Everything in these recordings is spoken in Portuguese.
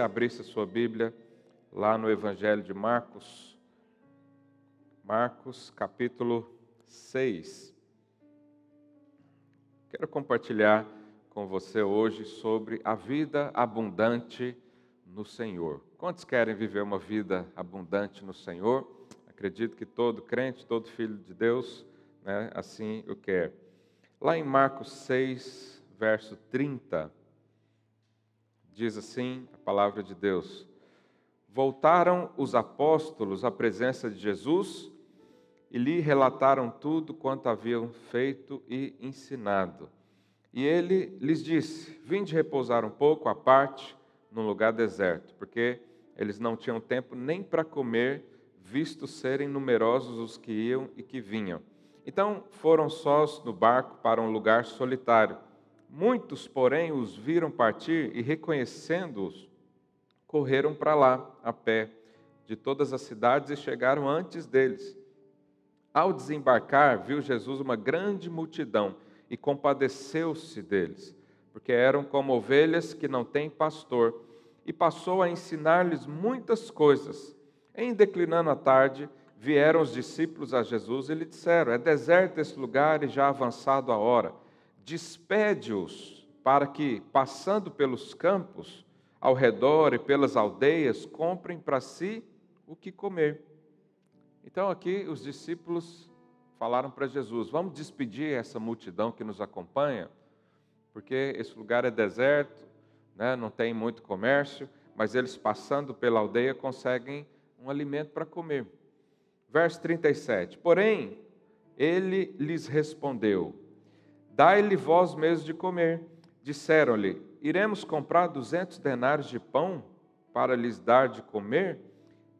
abrisse a sua Bíblia lá no Evangelho de Marcos, Marcos capítulo 6. Quero compartilhar com você hoje sobre a vida abundante no Senhor. Quantos querem viver uma vida abundante no Senhor? Acredito que todo crente, todo filho de Deus, né, assim o quer. Lá em Marcos 6, verso 30, diz assim a palavra de Deus: Voltaram os apóstolos à presença de Jesus e lhe relataram tudo quanto haviam feito e ensinado. E ele lhes disse: Vinde repousar um pouco à parte num lugar deserto, porque eles não tinham tempo nem para comer, visto serem numerosos os que iam e que vinham. Então foram sós no barco para um lugar solitário. Muitos, porém, os viram partir e, reconhecendo-os, correram para lá a pé de todas as cidades e chegaram antes deles. Ao desembarcar, viu Jesus uma grande multidão e compadeceu-se deles, porque eram como ovelhas que não têm pastor, e passou a ensinar-lhes muitas coisas. Em declinando a tarde, vieram os discípulos a Jesus e lhe disseram: É deserto esse lugar e já avançado a hora. Despede-os para que, passando pelos campos ao redor e pelas aldeias, comprem para si o que comer. Então aqui os discípulos falaram para Jesus: Vamos despedir essa multidão que nos acompanha, porque esse lugar é deserto, né, não tem muito comércio, mas eles passando pela aldeia conseguem um alimento para comer. Verso 37. Porém, ele lhes respondeu: Dai-lhe vós mesmos de comer. Disseram-lhe: Iremos comprar duzentos denários de pão para lhes dar de comer?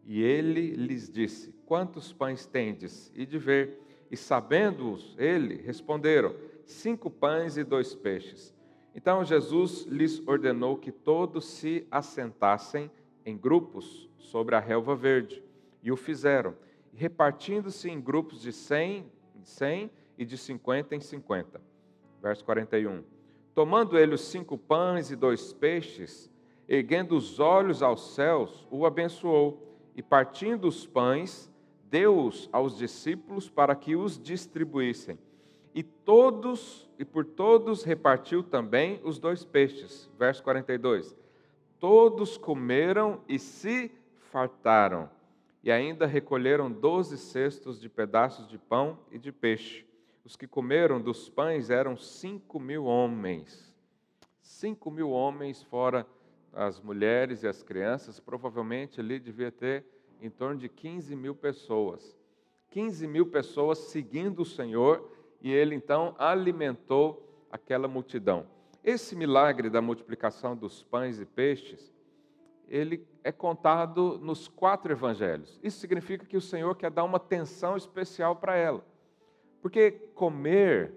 E ele lhes disse: Quantos pães tendes? E de ver. E sabendo-os, ele responderam: Cinco pães e dois peixes. Então Jesus lhes ordenou que todos se assentassem em grupos sobre a relva verde. E o fizeram repartindo-se em grupos de 100, 100 e de 50 em 50. Verso 41. Tomando ele os cinco pães e dois peixes, erguendo os olhos aos céus, o abençoou, e partindo os pães, deu-os aos discípulos para que os distribuíssem. E todos, e por todos repartiu também os dois peixes. Verso 42. Todos comeram e se fartaram e ainda recolheram doze cestos de pedaços de pão e de peixe. Os que comeram dos pães eram cinco mil homens. Cinco mil homens, fora as mulheres e as crianças, provavelmente ali devia ter em torno de 15 mil pessoas. 15 mil pessoas seguindo o Senhor e ele então alimentou aquela multidão. Esse milagre da multiplicação dos pães e peixes ele é contado nos quatro evangelhos. Isso significa que o Senhor quer dar uma atenção especial para ela. Porque comer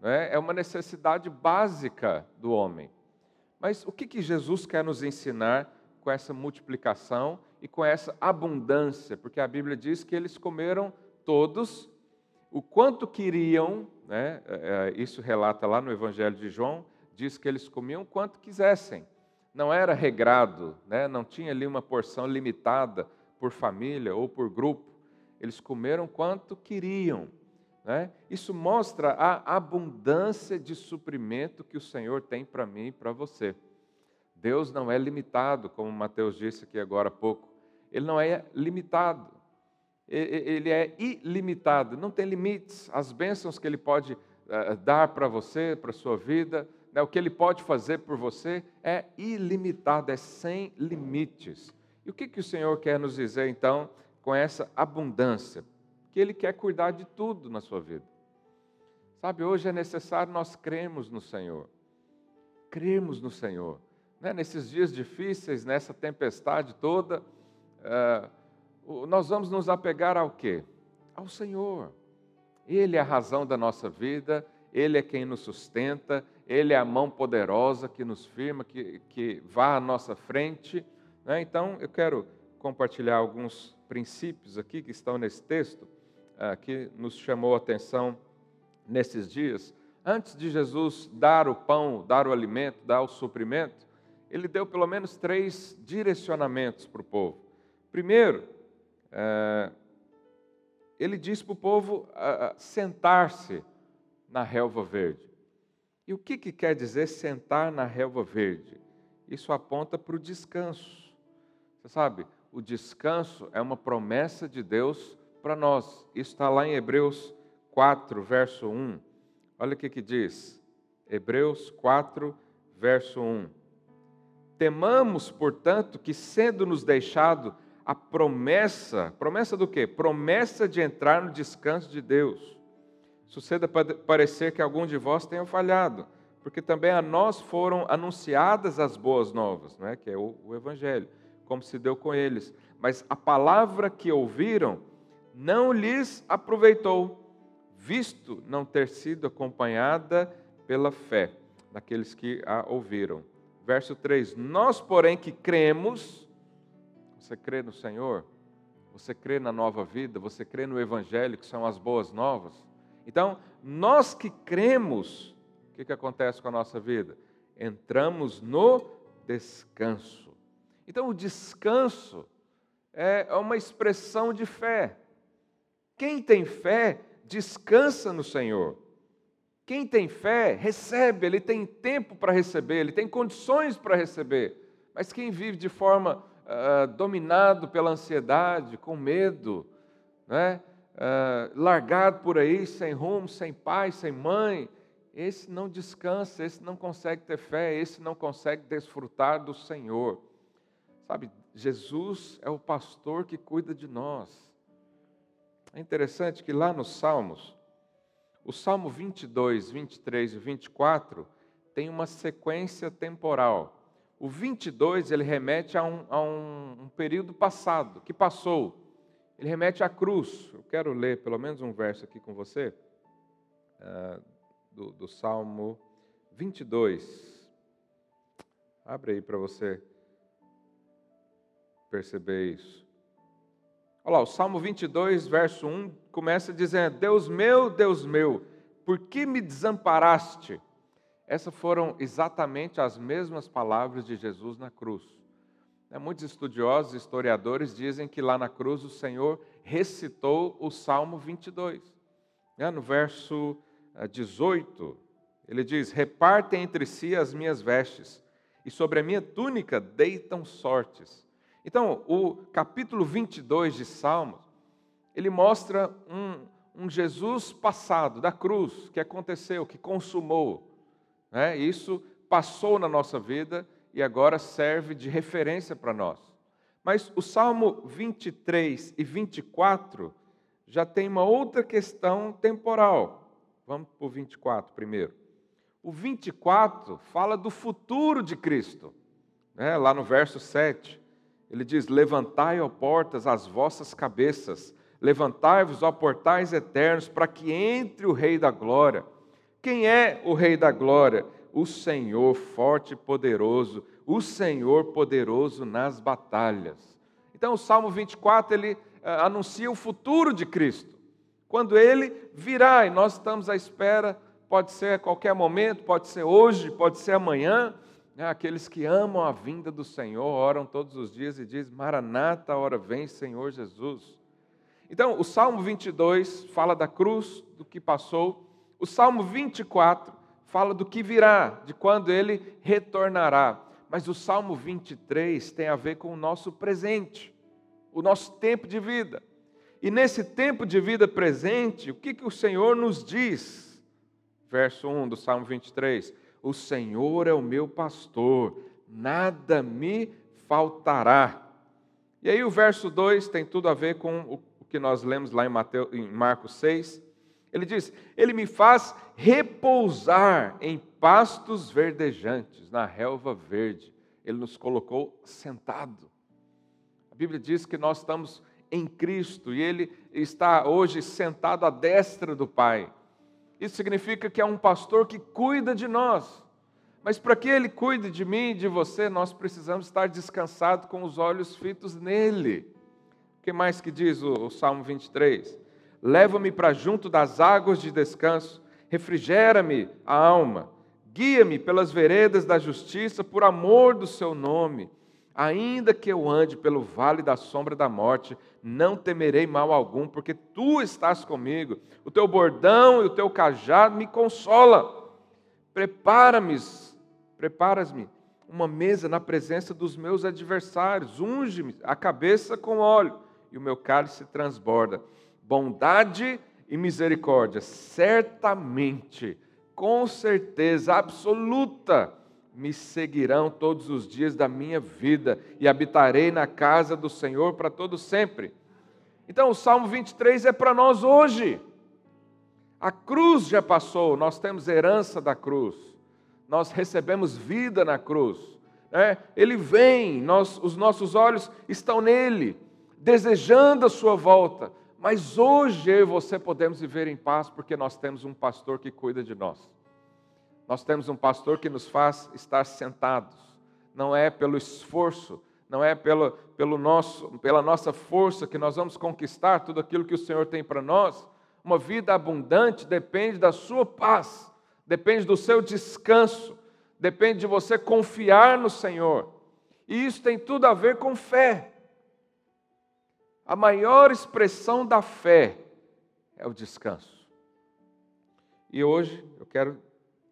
né, é uma necessidade básica do homem. Mas o que, que Jesus quer nos ensinar com essa multiplicação e com essa abundância? Porque a Bíblia diz que eles comeram todos o quanto queriam, né, é, é, isso relata lá no Evangelho de João, diz que eles comiam quanto quisessem não era regrado, né? não tinha ali uma porção limitada por família ou por grupo. Eles comeram quanto queriam. Né? Isso mostra a abundância de suprimento que o Senhor tem para mim e para você. Deus não é limitado, como Mateus disse aqui agora há pouco. Ele não é limitado. Ele é ilimitado, não tem limites. As bênçãos que Ele pode uh, dar para você, para a sua vida, né, o que Ele pode fazer por você é ilimitado, é sem limites. E o que, que o Senhor quer nos dizer então com essa abundância? Que Ele quer cuidar de tudo na sua vida. Sabe, hoje é necessário nós crermos no Senhor. Crermos no Senhor. Né? Nesses dias difíceis, nessa tempestade toda, uh, nós vamos nos apegar ao quê? Ao Senhor. Ele é a razão da nossa vida, Ele é quem nos sustenta, ele é a mão poderosa que nos firma, que, que vá à nossa frente. Né? Então, eu quero compartilhar alguns princípios aqui que estão nesse texto, ah, que nos chamou a atenção nesses dias. Antes de Jesus dar o pão, dar o alimento, dar o suprimento, ele deu pelo menos três direcionamentos para o povo. Primeiro, é, ele disse para o povo sentar-se na relva verde. E o que, que quer dizer sentar na relva verde? Isso aponta para o descanso. Você sabe, o descanso é uma promessa de Deus para nós. Isso está lá em Hebreus 4, verso 1. Olha o que, que diz. Hebreus 4, verso 1. Temamos, portanto, que sendo-nos deixado a promessa, promessa do quê? Promessa de entrar no descanso de Deus. Suceda parecer que algum de vós tenha falhado, porque também a nós foram anunciadas as boas novas, não é? que é o, o Evangelho, como se deu com eles. Mas a palavra que ouviram não lhes aproveitou, visto não ter sido acompanhada pela fé daqueles que a ouviram. Verso 3: Nós, porém, que cremos, você crê no Senhor? Você crê na nova vida? Você crê no Evangelho, que são as boas novas? Então, nós que cremos, o que, que acontece com a nossa vida? Entramos no descanso. Então, o descanso é uma expressão de fé. Quem tem fé, descansa no Senhor. Quem tem fé, recebe, ele tem tempo para receber, ele tem condições para receber. Mas quem vive de forma uh, dominado pela ansiedade, com medo, né? Uh, largado por aí, sem rumo, sem pai, sem mãe, esse não descansa, esse não consegue ter fé, esse não consegue desfrutar do Senhor. Sabe, Jesus é o pastor que cuida de nós. É interessante que lá nos Salmos, o Salmo 22, 23 e 24 tem uma sequência temporal. O 22 ele remete a um, a um, um período passado, que passou. Ele remete à cruz. Eu quero ler pelo menos um verso aqui com você, uh, do, do Salmo 22. Abre aí para você perceber isso. Olha lá, o Salmo 22, verso 1, começa dizendo: Deus meu, Deus meu, por que me desamparaste? Essas foram exatamente as mesmas palavras de Jesus na cruz. Né, muitos estudiosos, historiadores dizem que lá na cruz o Senhor recitou o Salmo 22. Né, no verso 18, eh, ele diz: Repartem entre si as minhas vestes, e sobre a minha túnica deitam sortes. Então, o capítulo 22 de Salmos, ele mostra um, um Jesus passado, da cruz, que aconteceu, que consumou. Né? Isso passou na nossa vida e agora serve de referência para nós. Mas o Salmo 23 e 24 já tem uma outra questão temporal. Vamos para o 24 primeiro. O 24 fala do futuro de Cristo. Né? Lá no verso 7. Ele diz: Levantai, ó portas, as vossas cabeças, levantai-vos, ó portais eternos, para que entre o Rei da Glória. Quem é o Rei da Glória? O Senhor forte e poderoso, o Senhor poderoso nas batalhas. Então, o Salmo 24 ele uh, anuncia o futuro de Cristo. Quando ele virá, e nós estamos à espera, pode ser a qualquer momento, pode ser hoje, pode ser amanhã, aqueles que amam a vinda do Senhor oram todos os dias e dizem: Maranata, hora vem, Senhor Jesus. Então, o Salmo 22 fala da cruz, do que passou. O Salmo 24 fala do que virá, de quando ele retornará. Mas o Salmo 23 tem a ver com o nosso presente, o nosso tempo de vida. E nesse tempo de vida presente, o que, que o Senhor nos diz? Verso 1 do Salmo 23 o Senhor é o meu pastor, nada me faltará. E aí o verso 2 tem tudo a ver com o que nós lemos lá em, Mateus, em Marcos 6. Ele diz: Ele me faz repousar em pastos verdejantes, na relva verde. Ele nos colocou sentado. A Bíblia diz que nós estamos em Cristo e Ele está hoje sentado à destra do Pai. Isso significa que é um pastor que cuida de nós. Mas para que ele cuide de mim e de você, nós precisamos estar descansados com os olhos fitos nele. O que mais que diz o, o Salmo 23? Leva-me para junto das águas de descanso, refrigera-me a alma, Guia-me pelas veredas da justiça por amor do seu nome. Ainda que eu ande pelo vale da sombra da morte, não temerei mal algum, porque tu estás comigo. O teu bordão e o teu cajado me consola. Prepara-me, preparas-me uma mesa na presença dos meus adversários. Unge-me a cabeça com óleo e o meu cálice transborda. Bondade e misericórdia, certamente, com certeza absoluta, me seguirão todos os dias da minha vida e habitarei na casa do Senhor para todo sempre. Então, o Salmo 23 é para nós hoje. A cruz já passou, nós temos herança da cruz, nós recebemos vida na cruz. Né? Ele vem, nós, os nossos olhos estão nele, desejando a sua volta. Mas hoje eu e você podemos viver em paz porque nós temos um pastor que cuida de nós. Nós temos um pastor que nos faz estar sentados. Não é pelo esforço, não é pelo, pelo nosso, pela nossa força que nós vamos conquistar tudo aquilo que o Senhor tem para nós. Uma vida abundante depende da sua paz, depende do seu descanso, depende de você confiar no Senhor. E isso tem tudo a ver com fé. A maior expressão da fé é o descanso. E hoje eu quero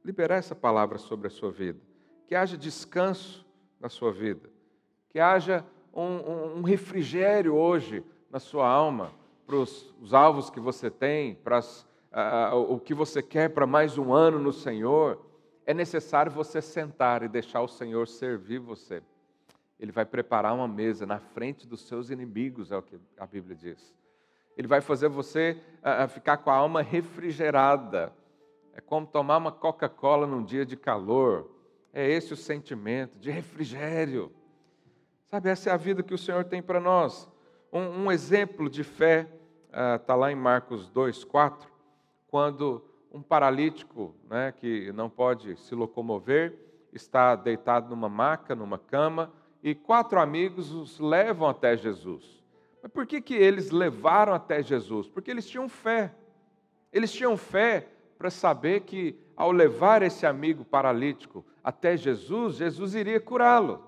liberar essa palavra sobre a sua vida. Que haja descanso na sua vida. Que haja um, um, um refrigério hoje na sua alma, para os, os alvos que você tem, para uh, o que você quer para mais um ano no Senhor. É necessário você sentar e deixar o Senhor servir você. Ele vai preparar uma mesa na frente dos seus inimigos, é o que a Bíblia diz. Ele vai fazer você uh, ficar com a alma refrigerada. É como tomar uma Coca-Cola num dia de calor. É esse o sentimento de refrigério. Sabe, essa é a vida que o Senhor tem para nós. Um, um, exemplo de fé está uh, lá em Marcos 2, 4, quando um paralítico né, que não pode se locomover está deitado numa maca, numa cama, e quatro amigos os levam até Jesus. Mas por que, que eles levaram até Jesus? Porque eles tinham fé. Eles tinham fé para saber que, ao levar esse amigo paralítico até Jesus, Jesus iria curá-lo.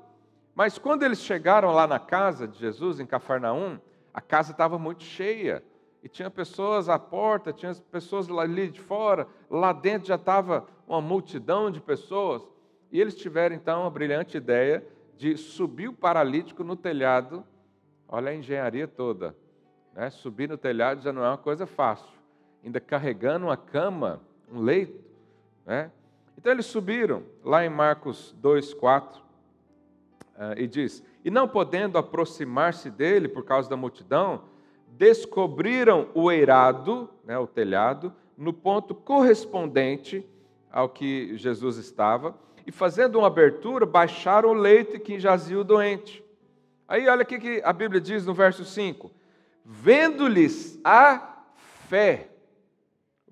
Mas quando eles chegaram lá na casa de Jesus, em Cafarnaum, a casa estava muito cheia. E tinha pessoas à porta, tinha pessoas ali de fora, lá dentro já estava uma multidão de pessoas. E eles tiveram então a brilhante ideia de subir o paralítico no telhado. Olha a engenharia toda. Né? Subir no telhado já não é uma coisa fácil. Ainda carregando uma cama, um leito. Né? Então eles subiram, lá em Marcos 2, 4, uh, e diz: E não podendo aproximar-se dele por causa da multidão, descobriram o eirado, né, o telhado, no ponto correspondente ao que Jesus estava, e fazendo uma abertura, baixaram o leito que jazia o doente. Aí olha o que a Bíblia diz no verso 5: Vendo-lhes a fé.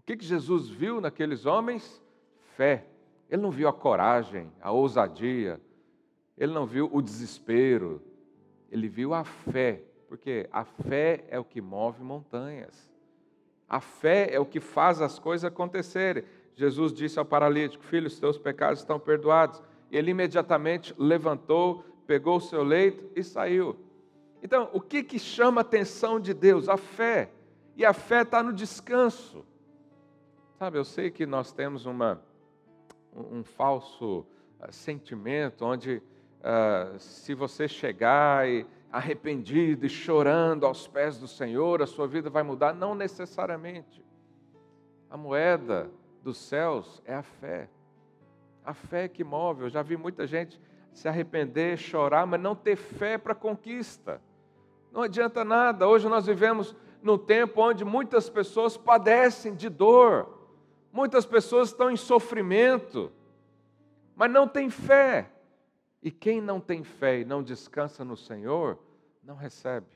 O que, que Jesus viu naqueles homens? Fé. Ele não viu a coragem, a ousadia, ele não viu o desespero, ele viu a fé, porque a fé é o que move montanhas. A fé é o que faz as coisas acontecerem. Jesus disse ao paralítico: Filho, os teus pecados estão perdoados. Ele imediatamente levantou, pegou o seu leito e saiu. Então, o que, que chama a atenção de Deus? A fé. E a fé está no descanso. Sabe, eu sei que nós temos uma, um falso uh, sentimento onde, uh, se você chegar e arrependido e chorando aos pés do Senhor, a sua vida vai mudar. Não necessariamente. A moeda dos céus é a fé. A fé que move. Eu já vi muita gente se arrepender, chorar, mas não ter fé para conquista. Não adianta nada. Hoje nós vivemos num tempo onde muitas pessoas padecem de dor, muitas pessoas estão em sofrimento, mas não tem fé. E quem não tem fé e não descansa no Senhor, não recebe.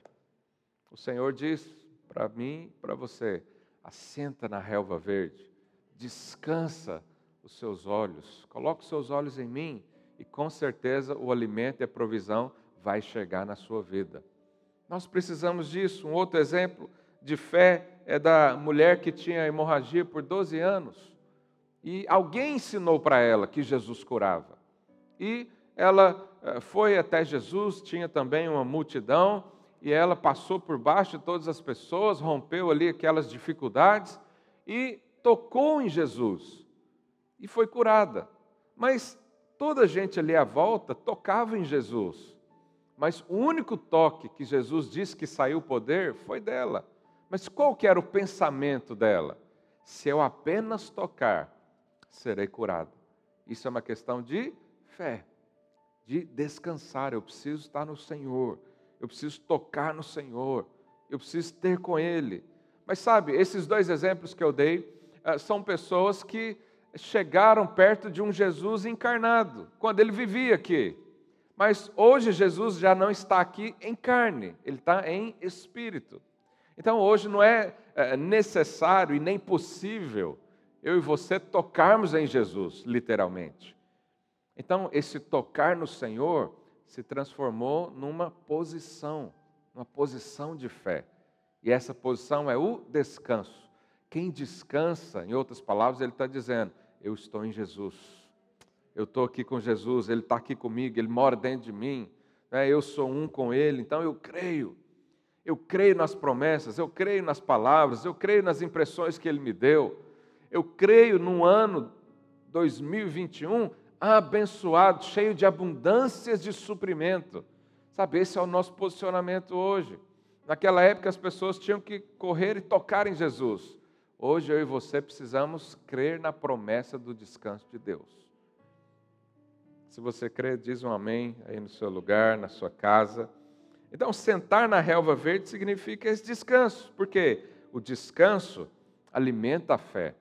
O Senhor diz para mim, para você: assenta na relva verde, descansa os seus olhos, coloque os seus olhos em mim e com certeza o alimento e a provisão vai chegar na sua vida. Nós precisamos disso. Um outro exemplo de fé é da mulher que tinha hemorragia por 12 anos. e alguém ensinou para ela que Jesus curava. E ela eh, foi até Jesus, tinha também uma multidão, e ela passou por baixo de todas as pessoas, rompeu ali aquelas dificuldades e tocou em Jesus e foi curada. Mas toda a gente ali à volta tocava em Jesus. Mas o único toque que Jesus disse que saiu poder foi dela. Mas qual que era o pensamento dela? Se eu apenas tocar, serei curado. Isso é uma questão de fé, de descansar. Eu preciso estar no Senhor, eu preciso tocar no Senhor, eu preciso ter com Ele. Mas sabe, esses dois exemplos que eu dei eh, são pessoas que chegaram perto de um Jesus encarnado, quando ele vivia aqui. Mas hoje Jesus já não está aqui em carne, ele está em espírito. Então hoje não é eh, necessário e nem possível eu e você tocarmos em Jesus, literalmente. Então, esse tocar no Senhor se transformou numa posição, uma posição de fé. E essa posição é o descanso. Quem descansa, em outras palavras, ele está dizendo: Eu estou em Jesus. Eu estou aqui com Jesus, Ele está aqui comigo, Ele mora dentro de mim. Né? Eu sou um com Ele, então eu creio. Eu creio nas promessas, eu creio nas palavras, eu creio nas impressões que Ele me deu eu creio num ano 2021 abençoado, cheio de abundâncias de suprimento. Sabe, esse é o nosso posicionamento hoje. Naquela época as pessoas tinham que correr e tocar em Jesus. Hoje eu e você precisamos crer na promessa do descanso de Deus. Se você crê, diz um amém aí no seu lugar, na sua casa. Então, sentar na relva verde significa esse descanso, porque o descanso alimenta a fé.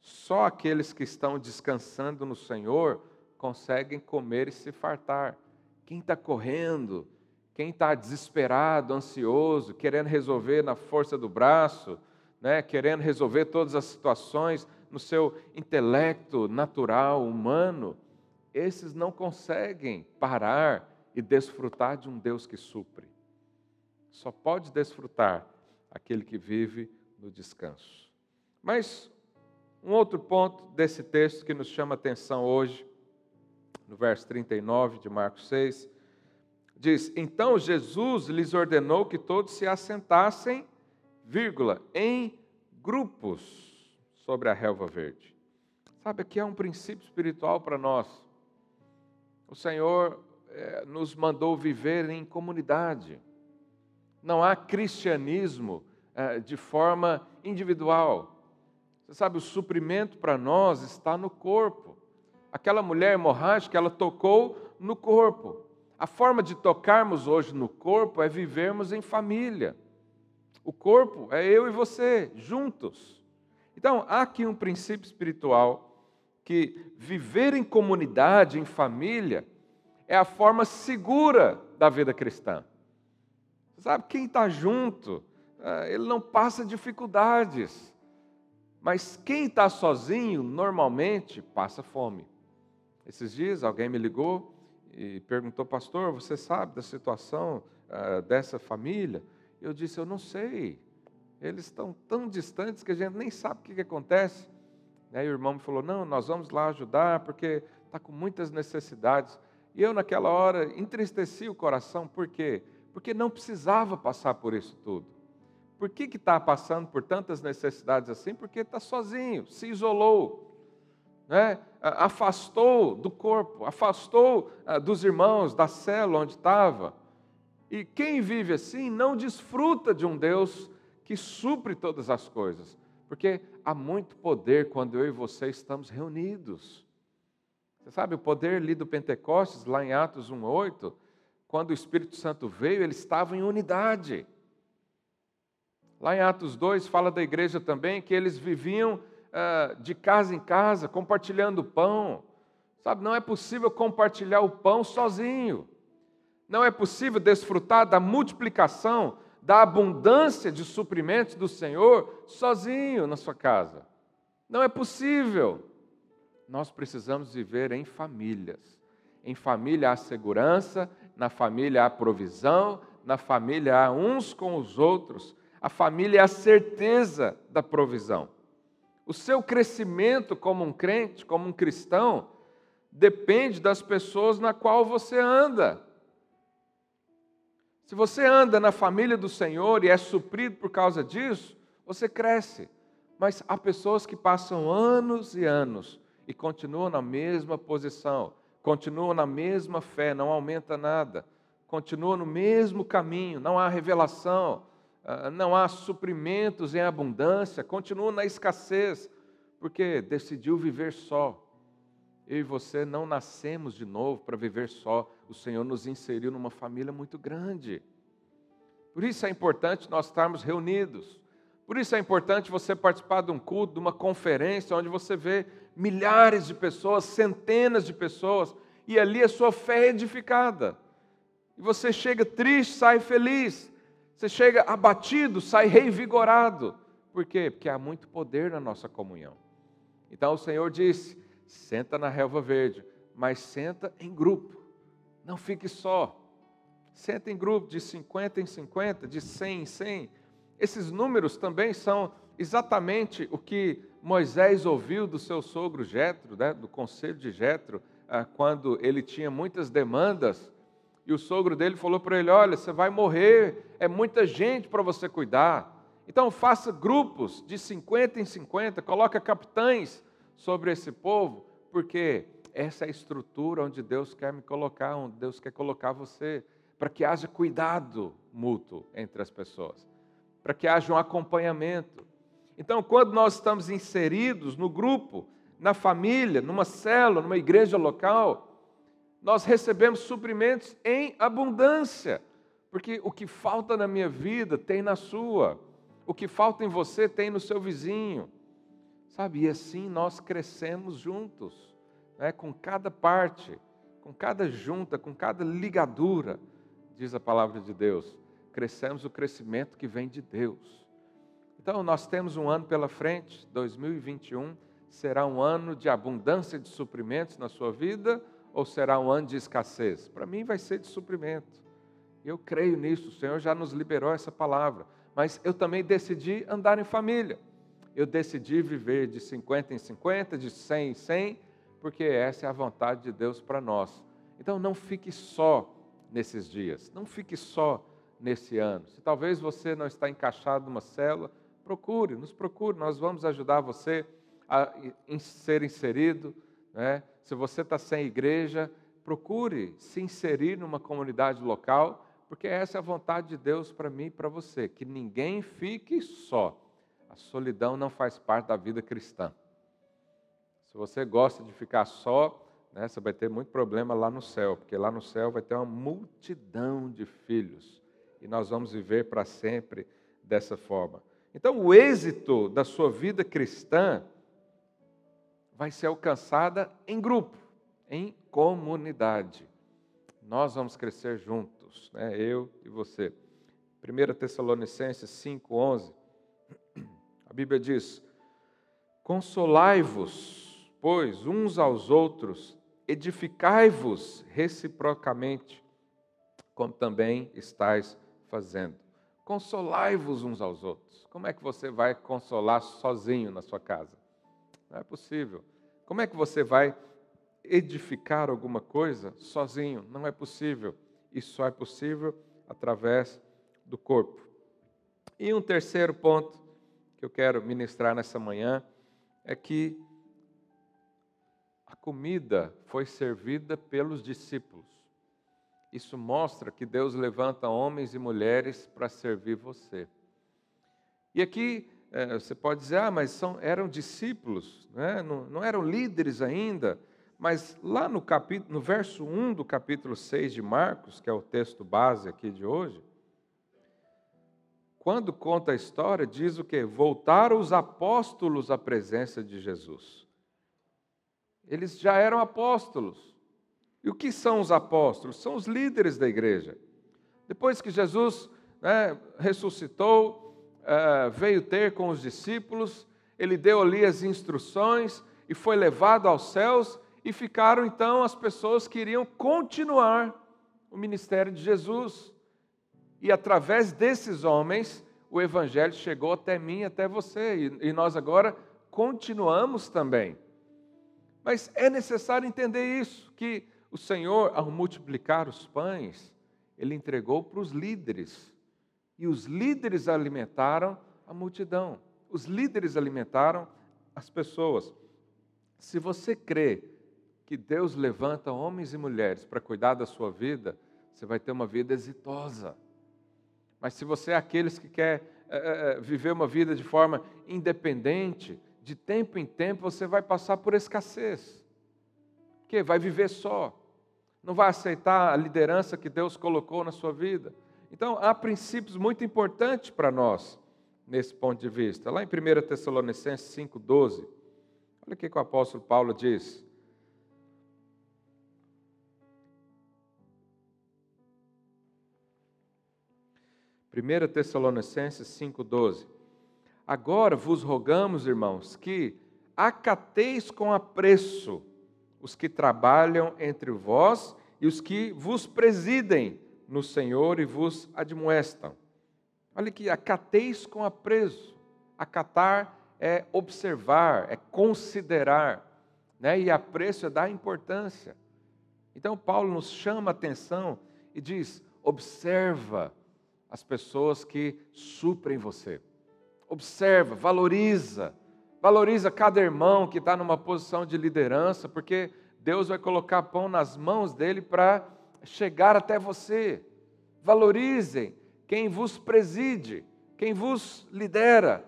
Só aqueles que estão descansando no Senhor conseguem comer e se fartar. Quem está correndo, quem está desesperado, ansioso, querendo resolver na força do braço, né, querendo resolver todas as situações no seu intelecto natural, humano, esses não conseguem parar e desfrutar de um Deus que supre. Só pode desfrutar aquele que vive no descanso. Mas um outro ponto desse texto que nos chama atenção hoje, no verso 39 de Marcos 6, diz: Então Jesus lhes ordenou que todos se assentassem, vírgula, em grupos sobre a relva verde. Sabe, aqui é um princípio espiritual para nós. O Senhor é, nos mandou viver em comunidade. Não há cristianismo é, de forma individual. Você sabe, o suprimento para nós está no corpo. Aquela mulher hemorrágica, ela tocou no corpo. A forma de tocarmos hoje no corpo é vivermos em família. O corpo é eu e você, juntos. Então, há aqui um princípio espiritual que viver em comunidade, em família, é a forma segura da vida cristã. Sabe, quem está junto, ah, ele não passa dificuldades. Mas quem está sozinho, normalmente, passa fome. Esses dias alguém me ligou e perguntou, pastor, você sabe da situação uh, dessa família? Eu disse, eu não sei. Eles estão tão distantes que a gente nem sabe o que, que acontece. Aí o irmão me falou, não, nós vamos lá ajudar porque está com muitas necessidades. E eu, naquela hora, entristeci o coração, por quê? Porque não precisava passar por isso tudo. Por que está passando por tantas necessidades assim? Porque está sozinho, se isolou, né? afastou do corpo, afastou ah, dos irmãos, da célula onde estava. E quem vive assim não desfruta de um Deus que supre todas as coisas, porque há muito poder quando eu e você estamos reunidos. Você sabe, o poder ali do Pentecostes, lá em Atos 1,8, quando o Espírito Santo veio, ele estava em unidade. Lá em Atos 2 fala da igreja também que eles viviam de casa em casa, compartilhando pão. Sabe, não é possível compartilhar o pão sozinho. Não é possível desfrutar da multiplicação, da abundância de suprimentos do Senhor sozinho na sua casa. Não é possível. Nós precisamos viver em famílias. Em família há segurança, na família há provisão, na família há uns com os outros a família é a certeza da provisão. O seu crescimento como um crente, como um cristão, depende das pessoas na qual você anda. Se você anda na família do Senhor e é suprido por causa disso, você cresce. Mas há pessoas que passam anos e anos e continuam na mesma posição, continuam na mesma fé, não aumenta nada, continuam no mesmo caminho, não há revelação, ah, não há suprimentos em abundância, continuam na escassez, porque decidiu viver só. Eu e você não nascemos de novo para viver só. O Senhor nos inseriu numa família muito grande. Por isso é importante nós estarmos reunidos. Por isso é importante você participar de um culto, de uma conferência, onde você vê milhares de pessoas, centenas de pessoas, e ali a sua fé é edificada. E você chega triste, sai feliz. Você chega abatido, sai revigorado. Por quê? Porque há muito poder na nossa comunhão. Então o Senhor disse: senta na relva verde, mas senta em grupo. Não fique só. Senta em grupo de 50 em 50, de 100 em 100. Esses números também são exatamente o que Moisés ouviu do seu sogro Jetro, né, do conselho de Jetro, ah, quando ele tinha muitas demandas e o sogro dele falou para ele: Olha, você vai morrer, é muita gente para você cuidar. Então faça grupos de 50 em 50, coloca capitães sobre esse povo, porque essa é a estrutura onde Deus quer me colocar, onde Deus quer colocar você, para que haja cuidado mútuo entre as pessoas, para que haja um acompanhamento. Então, quando nós estamos inseridos no grupo, na família, numa célula, numa igreja local, nós recebemos suprimentos em abundância, porque o que falta na minha vida tem na sua, o que falta em você tem no seu vizinho, sabe? E assim nós crescemos juntos, né? com cada parte, com cada junta, com cada ligadura, diz a palavra de Deus, crescemos o crescimento que vem de Deus. Então, nós temos um ano pela frente, 2021, será um ano de abundância de suprimentos na sua vida ou será um ano de escassez? Para mim vai ser de suprimento. Eu creio nisso, o Senhor já nos liberou essa palavra. Mas eu também decidi andar em família. Eu decidi viver de 50 em 50, de 100 em 100, porque essa é a vontade de Deus para nós. Então não fique só nesses dias, não fique só nesse ano. Se talvez você não está encaixado numa célula, procure, nos procure, nós vamos ajudar você a ser inserido, né? Se você está sem igreja, procure se inserir numa comunidade local, porque essa é a vontade de Deus para mim e para você, que ninguém fique só. A solidão não faz parte da vida cristã. Se você gosta de ficar só, né, você vai ter muito problema lá no céu, porque lá no céu vai ter uma multidão de filhos e nós vamos viver para sempre dessa forma. Então, o êxito da sua vida cristã vai ser alcançada em grupo, em comunidade. Nós vamos crescer juntos, né? eu e você. 1 Tessalonicenses 5,11, a Bíblia diz: Consolai-vos, pois, uns aos outros, edificai-vos reciprocamente, como também estáis fazendo. Consolai-vos uns aos outros. Como é que você vai consolar sozinho na sua casa? Não é possível. Como é que você vai edificar alguma coisa sozinho? Não é possível. Isso só é possível através do corpo. E um terceiro ponto que eu quero ministrar nessa manhã é que a comida foi servida pelos discípulos. Isso mostra que Deus levanta homens e mulheres para servir você. E aqui é, você pode dizer, ah, mas são, eram discípulos, né? não, não eram líderes ainda. Mas lá no, capítulo, no verso 1 do capítulo 6 de Marcos, que é o texto base aqui de hoje, quando conta a história, diz o que? Voltaram os apóstolos à presença de Jesus. Eles já eram apóstolos. E o que são os apóstolos? São os líderes da igreja. Depois que Jesus né, ressuscitou, uh, veio ter com os discípulos, ele deu ali as instruções e foi levado aos céus, e ficaram então as pessoas que iriam continuar o ministério de Jesus. E através desses homens, o Evangelho chegou até mim, até você, e, e nós agora continuamos também. Mas é necessário entender isso, que o Senhor, ao multiplicar os pães, ele entregou para os líderes. E os líderes alimentaram a multidão. Os líderes alimentaram as pessoas. Se você crê que Deus levanta homens e mulheres para cuidar da sua vida, você vai ter uma vida exitosa. Mas se você é aqueles que quer é, viver uma vida de forma independente, de tempo em tempo você vai passar por escassez. Que vai viver só. Não vai aceitar a liderança que Deus colocou na sua vida. Então, há princípios muito importantes para nós nesse ponto de vista. Lá em 1 Tessalonicenses 5,12, olha o que o apóstolo Paulo diz. 1 Tessalonicenses 5,12. Agora vos rogamos, irmãos, que acateis com apreço os que trabalham entre vós e os que vos presidem no Senhor e vos admoestam. Olha que acateis com apreço. Acatar é observar, é considerar, né? e apreço é dar importância. Então, Paulo nos chama a atenção e diz: observa as pessoas que suprem você. Observa, valoriza, valoriza cada irmão que está numa posição de liderança, porque Deus vai colocar pão nas mãos dele para chegar até você. Valorizem quem vos preside, quem vos lidera,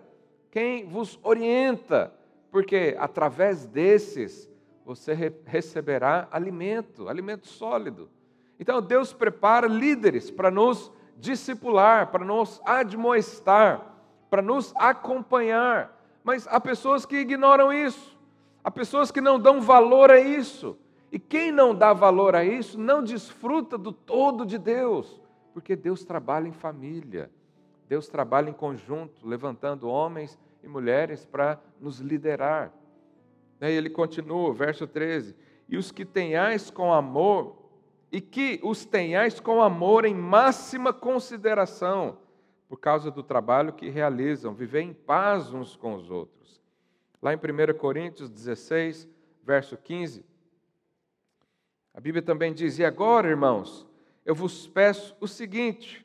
quem vos orienta, porque através desses você receberá alimento, alimento sólido. Então Deus prepara líderes para nos discipular, para nos admoestar, para nos acompanhar. Mas há pessoas que ignoram isso, há pessoas que não dão valor a isso. E quem não dá valor a isso não desfruta do todo de Deus, porque Deus trabalha em família, Deus trabalha em conjunto, levantando homens e mulheres para nos liderar. E ele continua, verso 13: E os que tenhais com amor e que os tenhais com amor em máxima consideração, por causa do trabalho que realizam, viver em paz uns com os outros. Lá em 1 Coríntios 16, verso 15, a Bíblia também diz: E agora, irmãos, eu vos peço o seguinte: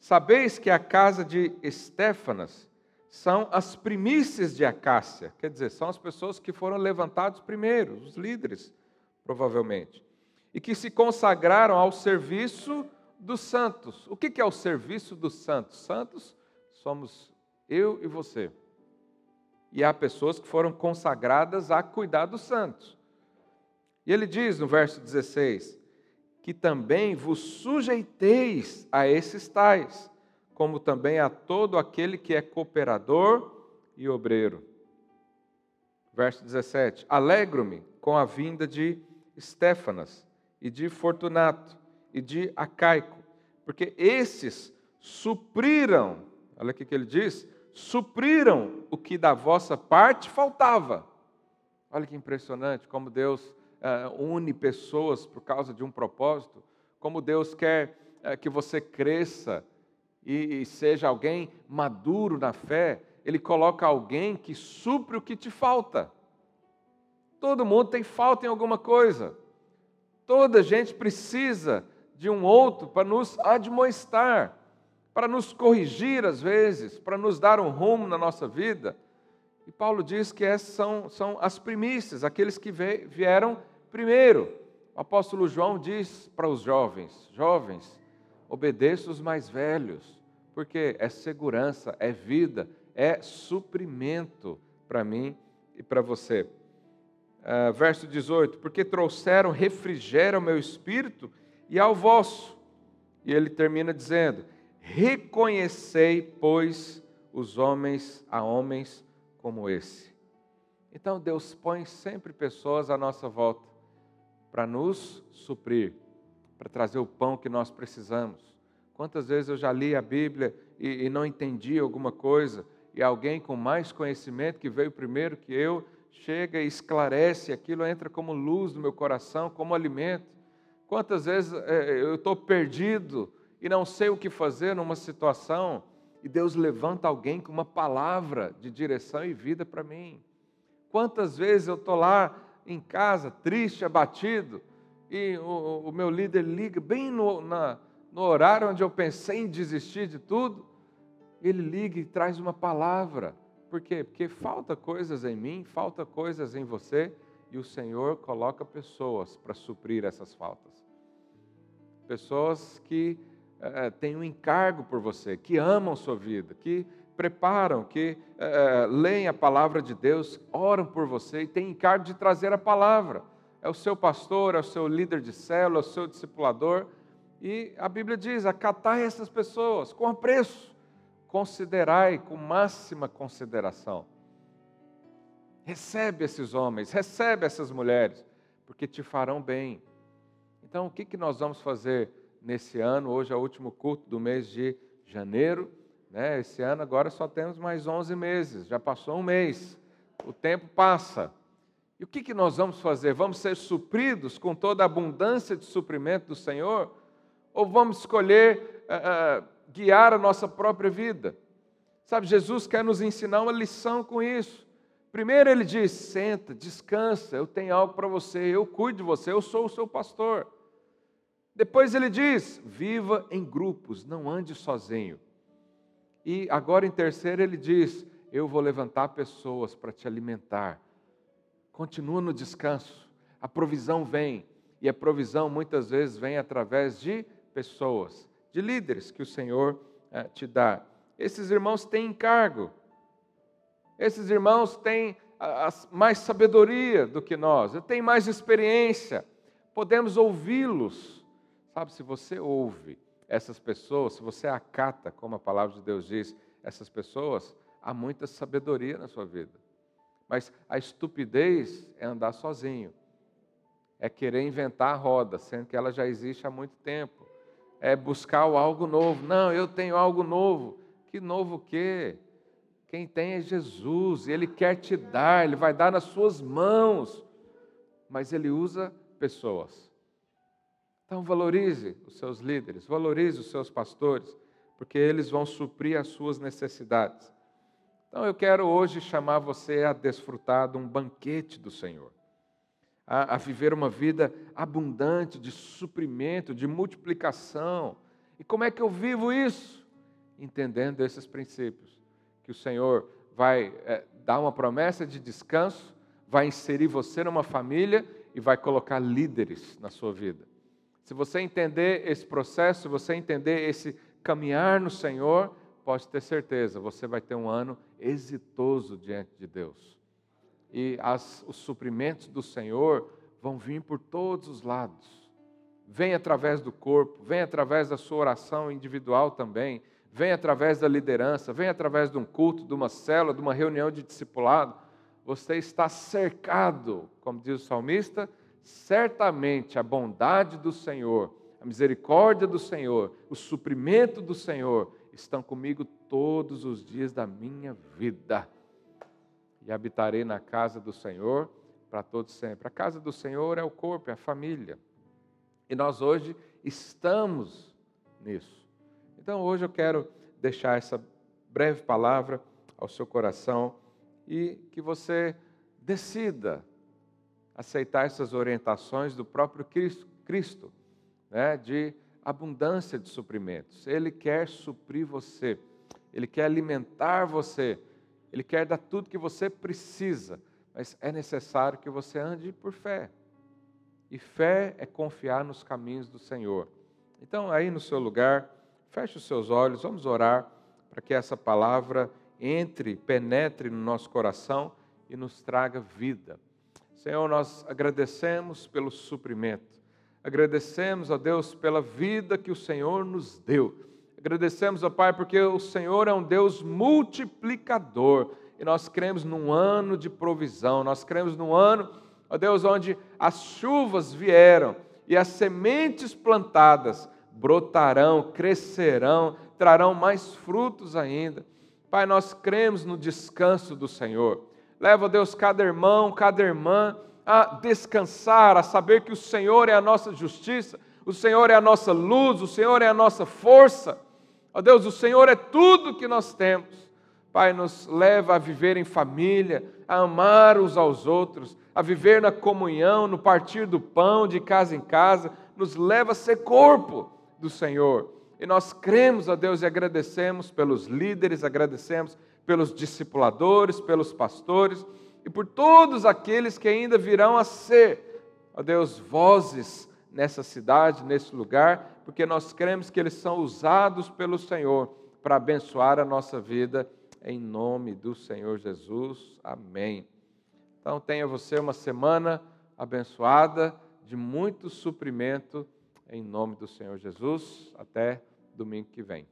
sabeis que a casa de Estéfanas são as primícias de Acácia, quer dizer, são as pessoas que foram levantados primeiro, os líderes, provavelmente e que se consagraram ao serviço dos santos. O que é o serviço dos santos? Santos somos eu e você. E há pessoas que foram consagradas a cuidar dos santos. E ele diz no verso 16: que também vos sujeiteis a esses tais, como também a todo aquele que é cooperador e obreiro. Verso 17: Alegro-me com a vinda de Estéfanas e de Fortunato e de Acaico, porque esses supriram, olha o que ele diz, supriram o que da vossa parte faltava. Olha que impressionante como Deus uh, une pessoas por causa de um propósito, como Deus quer uh, que você cresça e, e seja alguém maduro na fé, Ele coloca alguém que supre o que te falta. Todo mundo tem falta em alguma coisa. Toda gente precisa de um outro para nos admoestar, para nos corrigir às vezes, para nos dar um rumo na nossa vida. E Paulo diz que essas são, são as primícias, aqueles que vieram primeiro. O apóstolo João diz para os jovens: Jovens, obedeça os mais velhos, porque é segurança, é vida, é suprimento para mim e para você. Uh, verso 18: Porque trouxeram refrigério ao meu espírito e ao vosso. E ele termina dizendo: Reconhecei, pois, os homens a homens como esse. Então Deus põe sempre pessoas à nossa volta para nos suprir, para trazer o pão que nós precisamos. Quantas vezes eu já li a Bíblia e, e não entendi alguma coisa, e alguém com mais conhecimento que veio primeiro que eu chega e esclarece, aquilo entra como luz no meu coração, como alimento. Quantas vezes é, eu estou perdido e não sei o que fazer numa situação, e Deus levanta alguém com uma palavra de direção e vida para mim. Quantas vezes eu estou lá em casa, triste, abatido, e o, o meu líder liga bem no, na, no horário onde eu pensei em desistir de tudo, ele liga e traz uma palavra. Por quê? Porque falta coisas em mim, falta coisas em você, e o Senhor coloca pessoas para suprir essas faltas. Pessoas que é, têm um encargo por você, que amam sua vida, que preparam, que é, leem a palavra de Deus, oram por você e têm encargo de trazer a palavra. É o seu pastor, é o seu líder de célula, é o seu discipulador. E a Bíblia diz: acatai essas pessoas com apreço, considerai com máxima consideração. Recebe esses homens, recebe essas mulheres, porque te farão bem. Então, o que, que nós vamos fazer nesse ano? Hoje é o último culto do mês de janeiro. Né? Esse ano agora só temos mais 11 meses, já passou um mês. O tempo passa. E o que, que nós vamos fazer? Vamos ser supridos com toda a abundância de suprimento do Senhor? Ou vamos escolher uh, guiar a nossa própria vida? Sabe, Jesus quer nos ensinar uma lição com isso. Primeiro ele diz: senta, descansa, eu tenho algo para você, eu cuido de você, eu sou o seu pastor. Depois ele diz: viva em grupos, não ande sozinho. E agora em terceiro ele diz: eu vou levantar pessoas para te alimentar. Continua no descanso, a provisão vem, e a provisão muitas vezes vem através de pessoas, de líderes que o Senhor eh, te dá. Esses irmãos têm encargo, esses irmãos têm mais sabedoria do que nós, têm mais experiência, podemos ouvi-los Sabe, se você ouve essas pessoas, se você acata, como a palavra de Deus diz, essas pessoas, há muita sabedoria na sua vida. Mas a estupidez é andar sozinho, é querer inventar a roda, sendo que ela já existe há muito tempo. É buscar algo novo. Não, eu tenho algo novo. Que novo o quê? Quem tem é Jesus, Ele quer te dar, Ele vai dar nas suas mãos. Mas Ele usa pessoas. Então, valorize os seus líderes, valorize os seus pastores, porque eles vão suprir as suas necessidades. Então, eu quero hoje chamar você a desfrutar de um banquete do Senhor, a, a viver uma vida abundante de suprimento, de multiplicação. E como é que eu vivo isso? Entendendo esses princípios, que o Senhor vai é, dar uma promessa de descanso, vai inserir você numa família e vai colocar líderes na sua vida. Se você entender esse processo, se você entender esse caminhar no Senhor, pode ter certeza, você vai ter um ano exitoso diante de Deus. E as, os suprimentos do Senhor vão vir por todos os lados. Vem através do corpo, vem através da sua oração individual também, vem através da liderança, vem através de um culto, de uma célula, de uma reunião de discipulado. Você está cercado, como diz o salmista, certamente a bondade do Senhor, a misericórdia do Senhor, o suprimento do Senhor estão comigo todos os dias da minha vida. E habitarei na casa do Senhor para todos sempre. A casa do Senhor é o corpo, é a família. E nós hoje estamos nisso. Então hoje eu quero deixar essa breve palavra ao seu coração e que você decida aceitar essas orientações do próprio Cristo, né, de abundância de suprimentos. Ele quer suprir você, ele quer alimentar você, ele quer dar tudo que você precisa, mas é necessário que você ande por fé. E fé é confiar nos caminhos do Senhor. Então, aí no seu lugar, feche os seus olhos, vamos orar para que essa palavra entre, penetre no nosso coração e nos traga vida. Senhor, nós agradecemos pelo suprimento, agradecemos a Deus pela vida que o Senhor nos deu. Agradecemos, ó Pai, porque o Senhor é um Deus multiplicador e nós cremos num ano de provisão, nós cremos num ano, ó Deus, onde as chuvas vieram e as sementes plantadas brotarão, crescerão, trarão mais frutos ainda. Pai, nós cremos no descanso do Senhor. Leva, Deus, cada irmão, cada irmã a descansar, a saber que o Senhor é a nossa justiça, o Senhor é a nossa luz, o Senhor é a nossa força. Ó Deus, o Senhor é tudo que nós temos. Pai, nos leva a viver em família, a amar uns aos outros, a viver na comunhão, no partir do pão de casa em casa, nos leva a ser corpo do Senhor. E nós cremos a Deus e agradecemos pelos líderes, agradecemos pelos discipuladores, pelos pastores e por todos aqueles que ainda virão a ser, ó Deus, vozes nessa cidade, nesse lugar, porque nós cremos que eles são usados pelo Senhor para abençoar a nossa vida, em nome do Senhor Jesus. Amém. Então, tenha você uma semana abençoada, de muito suprimento, em nome do Senhor Jesus. Até domingo que vem.